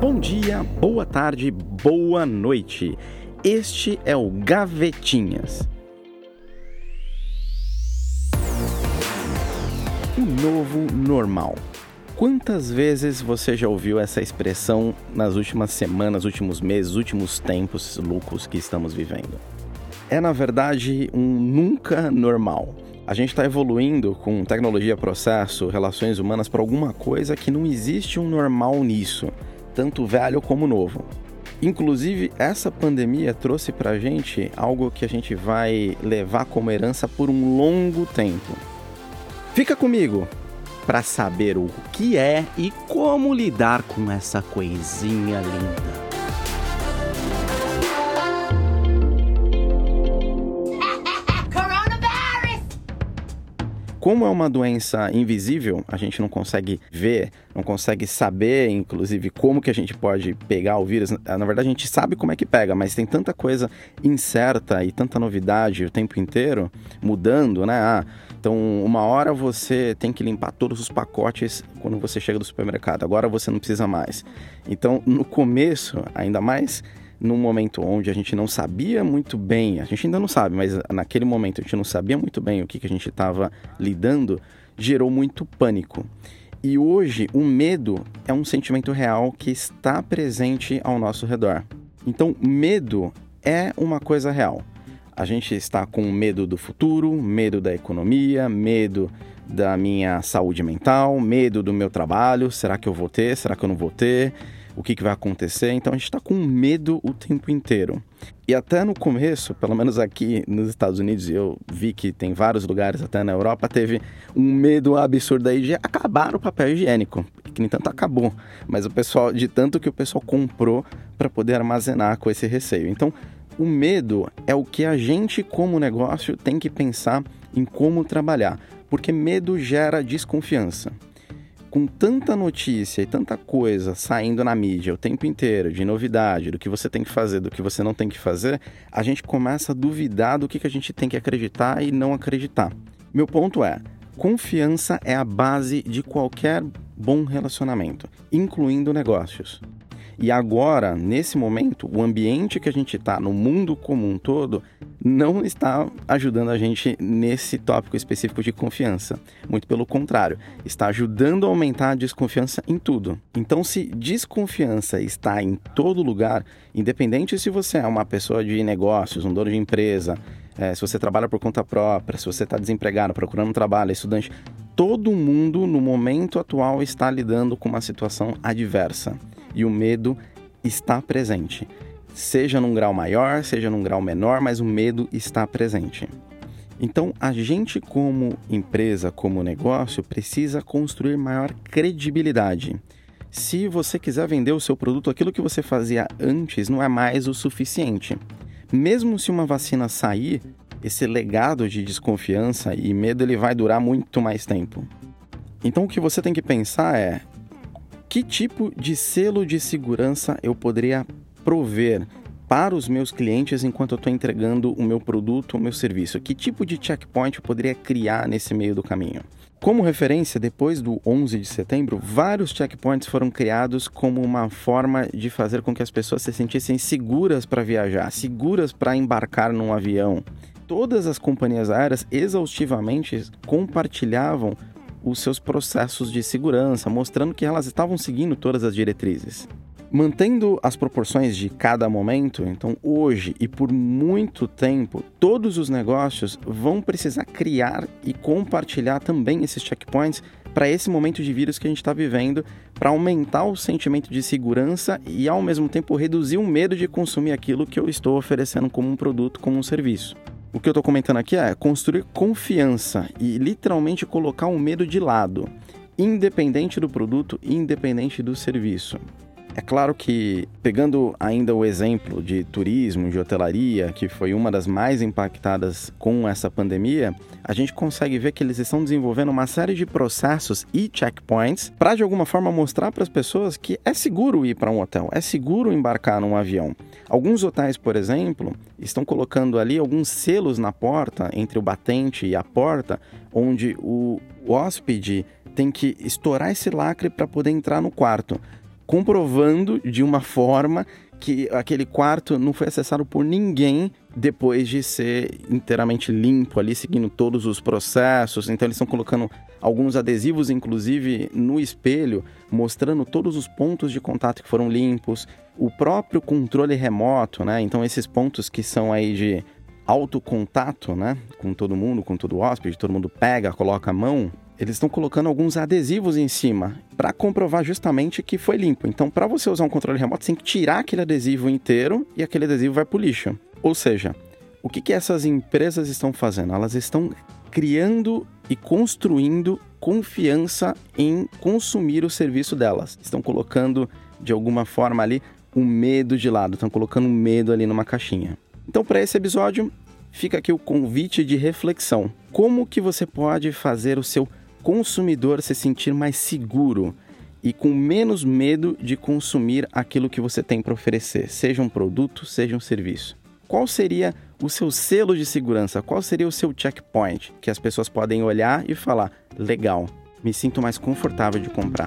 Bom dia, boa tarde, boa noite. Este é o Gavetinhas. O novo normal. Quantas vezes você já ouviu essa expressão nas últimas semanas, últimos meses, últimos tempos loucos que estamos vivendo? É na verdade um nunca normal. A gente está evoluindo com tecnologia, processo, relações humanas para alguma coisa que não existe um normal nisso, tanto velho como novo. Inclusive, essa pandemia trouxe para a gente algo que a gente vai levar como herança por um longo tempo. Fica comigo! para saber o que é e como lidar com essa coisinha linda. Como é uma doença invisível, a gente não consegue ver, não consegue saber, inclusive, como que a gente pode pegar o vírus. Na verdade, a gente sabe como é que pega, mas tem tanta coisa incerta e tanta novidade o tempo inteiro mudando, né? Ah, então, uma hora você tem que limpar todos os pacotes quando você chega do supermercado, agora você não precisa mais. Então, no começo, ainda mais num momento onde a gente não sabia muito bem, a gente ainda não sabe, mas naquele momento a gente não sabia muito bem o que, que a gente estava lidando, gerou muito pânico. E hoje o medo é um sentimento real que está presente ao nosso redor. Então, medo é uma coisa real. A gente está com medo do futuro, medo da economia, medo da minha saúde mental, medo do meu trabalho. Será que eu vou ter? Será que eu não vou ter? O que, que vai acontecer? Então a gente está com medo o tempo inteiro. E até no começo, pelo menos aqui nos Estados Unidos, eu vi que tem vários lugares, até na Europa, teve um medo absurdo aí de acabar o papel higiênico. Que nem tanto acabou, mas o pessoal, de tanto que o pessoal comprou para poder armazenar com esse receio. Então, o medo é o que a gente, como negócio, tem que pensar em como trabalhar, porque medo gera desconfiança. Com tanta notícia e tanta coisa saindo na mídia o tempo inteiro, de novidade, do que você tem que fazer, do que você não tem que fazer, a gente começa a duvidar do que, que a gente tem que acreditar e não acreditar. Meu ponto é: confiança é a base de qualquer bom relacionamento, incluindo negócios. E agora, nesse momento, o ambiente que a gente está, no mundo como um todo, não está ajudando a gente nesse tópico específico de confiança. Muito pelo contrário, está ajudando a aumentar a desconfiança em tudo. Então, se desconfiança está em todo lugar, independente se você é uma pessoa de negócios, um dono de empresa, é, se você trabalha por conta própria, se você está desempregado, procurando trabalho, estudante, todo mundo no momento atual está lidando com uma situação adversa e o medo está presente. Seja num grau maior, seja num grau menor, mas o medo está presente. Então, a gente, como empresa, como negócio, precisa construir maior credibilidade. Se você quiser vender o seu produto, aquilo que você fazia antes não é mais o suficiente. Mesmo se uma vacina sair, esse legado de desconfiança e medo ele vai durar muito mais tempo. Então, o que você tem que pensar é: que tipo de selo de segurança eu poderia prover para os meus clientes enquanto eu estou entregando o meu produto ou meu serviço? Que tipo de checkpoint eu poderia criar nesse meio do caminho? Como referência, depois do 11 de setembro, vários checkpoints foram criados como uma forma de fazer com que as pessoas se sentissem seguras para viajar, seguras para embarcar num avião. Todas as companhias aéreas exaustivamente compartilhavam os seus processos de segurança, mostrando que elas estavam seguindo todas as diretrizes. Mantendo as proporções de cada momento, então hoje e por muito tempo, todos os negócios vão precisar criar e compartilhar também esses checkpoints para esse momento de vírus que a gente está vivendo, para aumentar o sentimento de segurança e ao mesmo tempo reduzir o medo de consumir aquilo que eu estou oferecendo como um produto, como um serviço. O que eu estou comentando aqui é construir confiança e literalmente colocar o medo de lado, independente do produto, independente do serviço. É claro que, pegando ainda o exemplo de turismo, de hotelaria, que foi uma das mais impactadas com essa pandemia, a gente consegue ver que eles estão desenvolvendo uma série de processos e checkpoints para de alguma forma mostrar para as pessoas que é seguro ir para um hotel, é seguro embarcar num avião. Alguns hotéis, por exemplo, estão colocando ali alguns selos na porta, entre o batente e a porta, onde o hóspede tem que estourar esse lacre para poder entrar no quarto comprovando de uma forma que aquele quarto não foi acessado por ninguém depois de ser inteiramente limpo ali, seguindo todos os processos. Então eles estão colocando alguns adesivos, inclusive, no espelho, mostrando todos os pontos de contato que foram limpos, o próprio controle remoto, né? Então esses pontos que são aí de alto contato, né, com todo mundo, com todo hóspede, todo mundo pega, coloca a mão, eles estão colocando alguns adesivos em cima para comprovar justamente que foi limpo. Então, para você usar um controle remoto, você tem que tirar aquele adesivo inteiro e aquele adesivo vai para o lixo. Ou seja, o que, que essas empresas estão fazendo? Elas estão criando e construindo confiança em consumir o serviço delas. Estão colocando, de alguma forma ali, o um medo de lado, estão colocando medo ali numa caixinha. Então, para esse episódio, fica aqui o convite de reflexão. Como que você pode fazer o seu consumidor se sentir mais seguro e com menos medo de consumir aquilo que você tem para oferecer, seja um produto, seja um serviço. Qual seria o seu selo de segurança? Qual seria o seu checkpoint que as pessoas podem olhar e falar: legal, me sinto mais confortável de comprar?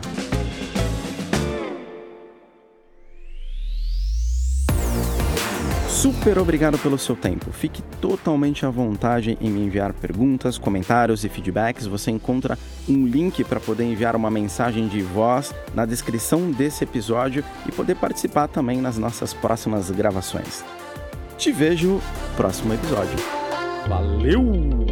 Super obrigado pelo seu tempo. Fique totalmente à vontade em me enviar perguntas, comentários e feedbacks. Você encontra um link para poder enviar uma mensagem de voz na descrição desse episódio e poder participar também nas nossas próximas gravações. Te vejo no próximo episódio. Valeu!